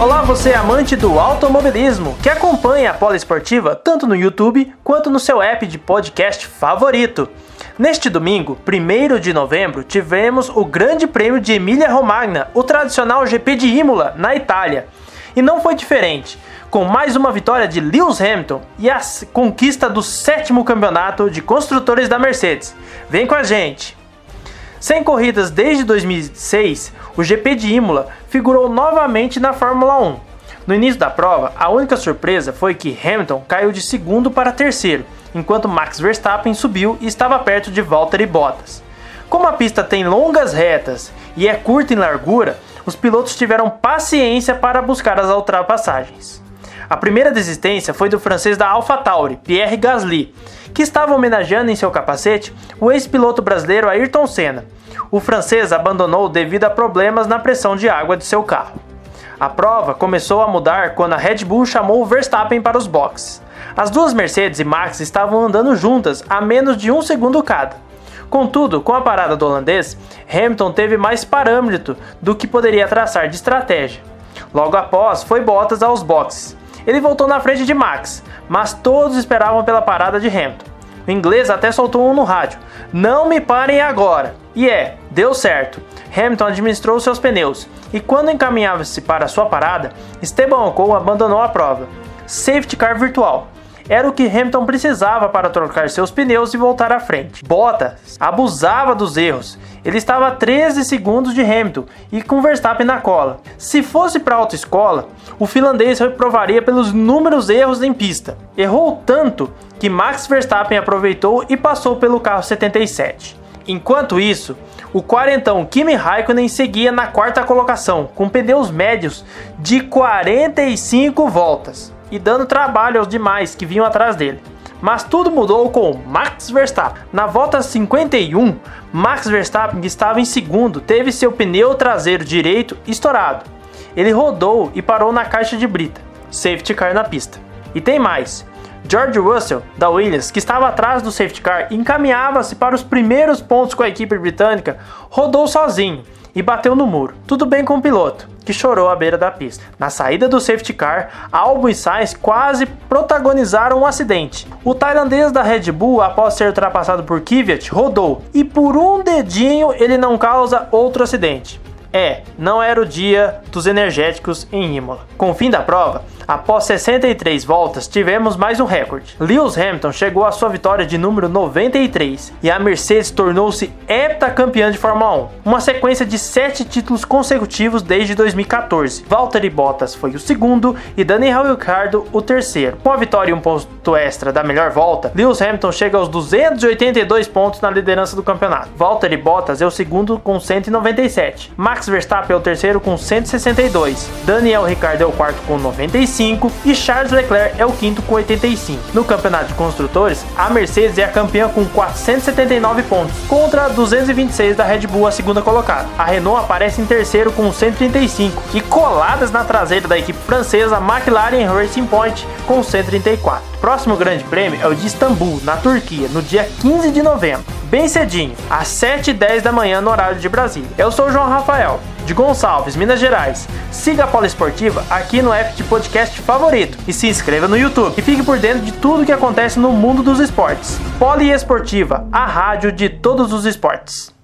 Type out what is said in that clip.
Olá, você amante do automobilismo que acompanha a Poliesportiva tanto no YouTube quanto no seu app de podcast favorito. Neste domingo, 1 de novembro, tivemos o Grande Prêmio de Emília-Romagna, o tradicional GP de Imola, na Itália. E não foi diferente, com mais uma vitória de Lewis Hamilton e a conquista do sétimo campeonato de construtores da Mercedes. Vem com a gente! Sem corridas desde 2006, o GP de Imola figurou novamente na Fórmula 1. No início da prova, a única surpresa foi que Hamilton caiu de segundo para terceiro, enquanto Max Verstappen subiu e estava perto de Valtteri Bottas. Como a pista tem longas retas e é curta em largura, os pilotos tiveram paciência para buscar as ultrapassagens. A primeira desistência foi do francês da AlphaTauri, Pierre Gasly, que estava homenageando em seu capacete o ex-piloto brasileiro Ayrton Senna. O francês abandonou devido a problemas na pressão de água de seu carro. A prova começou a mudar quando a Red Bull chamou Verstappen para os boxes. As duas Mercedes e Max estavam andando juntas a menos de um segundo cada. Contudo, com a parada do holandês, Hamilton teve mais parâmetro do que poderia traçar de estratégia. Logo após, foi Bottas aos boxes. Ele voltou na frente de Max, mas todos esperavam pela parada de Hamilton. O inglês até soltou um no rádio: Não me parem agora! E é, deu certo. Hamilton administrou seus pneus e, quando encaminhava-se para sua parada, Esteban Ocon abandonou a prova. Safety car virtual. Era o que Hamilton precisava para trocar seus pneus e voltar à frente. Bottas abusava dos erros. Ele estava a 13 segundos de Hamilton e com Verstappen na cola. Se fosse para a autoescola, o finlandês reprovaria pelos inúmeros erros em pista. Errou tanto que Max Verstappen aproveitou e passou pelo carro 77. Enquanto isso, o quarentão Kimi Raikkonen seguia na quarta colocação, com pneus médios de 45 voltas e dando trabalho aos demais que vinham atrás dele. Mas tudo mudou com Max Verstappen. Na volta 51, Max Verstappen, estava em segundo, teve seu pneu traseiro direito estourado. Ele rodou e parou na caixa de brita. Safety car na pista. E tem mais. George Russell, da Williams, que estava atrás do safety car e encaminhava-se para os primeiros pontos com a equipe britânica, rodou sozinho e bateu no muro. Tudo bem com o piloto, que chorou à beira da pista. Na saída do safety car, Albon e Sainz quase protagonizaram um acidente. O tailandês da Red Bull, após ser ultrapassado por Kvyat, rodou e por um dedinho ele não causa outro acidente. É, não era o dia dos energéticos em Imola. Com o fim da prova, Após 63 voltas, tivemos mais um recorde. Lewis Hamilton chegou à sua vitória de número 93 e a Mercedes tornou-se heptacampeã de Fórmula 1, uma sequência de sete títulos consecutivos desde 2014. Valtteri Bottas foi o segundo e Daniel Ricciardo o terceiro. Com a vitória e um ponto extra da melhor volta, Lewis Hamilton chega aos 282 pontos na liderança do campeonato. Valtteri Bottas é o segundo com 197. Max Verstappen é o terceiro com 162. Daniel Ricciardo é o quarto com 95 85 e Charles Leclerc é o quinto com 85. No campeonato de construtores, a Mercedes é a campeã com 479 pontos, contra 226 da Red Bull, a segunda colocada. A Renault aparece em terceiro com 135 e coladas na traseira da equipe francesa McLaren Racing Point com 134. Próximo grande prêmio é o de Istambul, na Turquia, no dia 15 de novembro, bem cedinho, às 7h10 da manhã no horário de Brasília. Eu sou o João Rafael de Gonçalves, Minas Gerais. Siga a Poliesportiva aqui no app de podcast favorito e se inscreva no YouTube e fique por dentro de tudo que acontece no mundo dos esportes. Poliesportiva, a rádio de todos os esportes.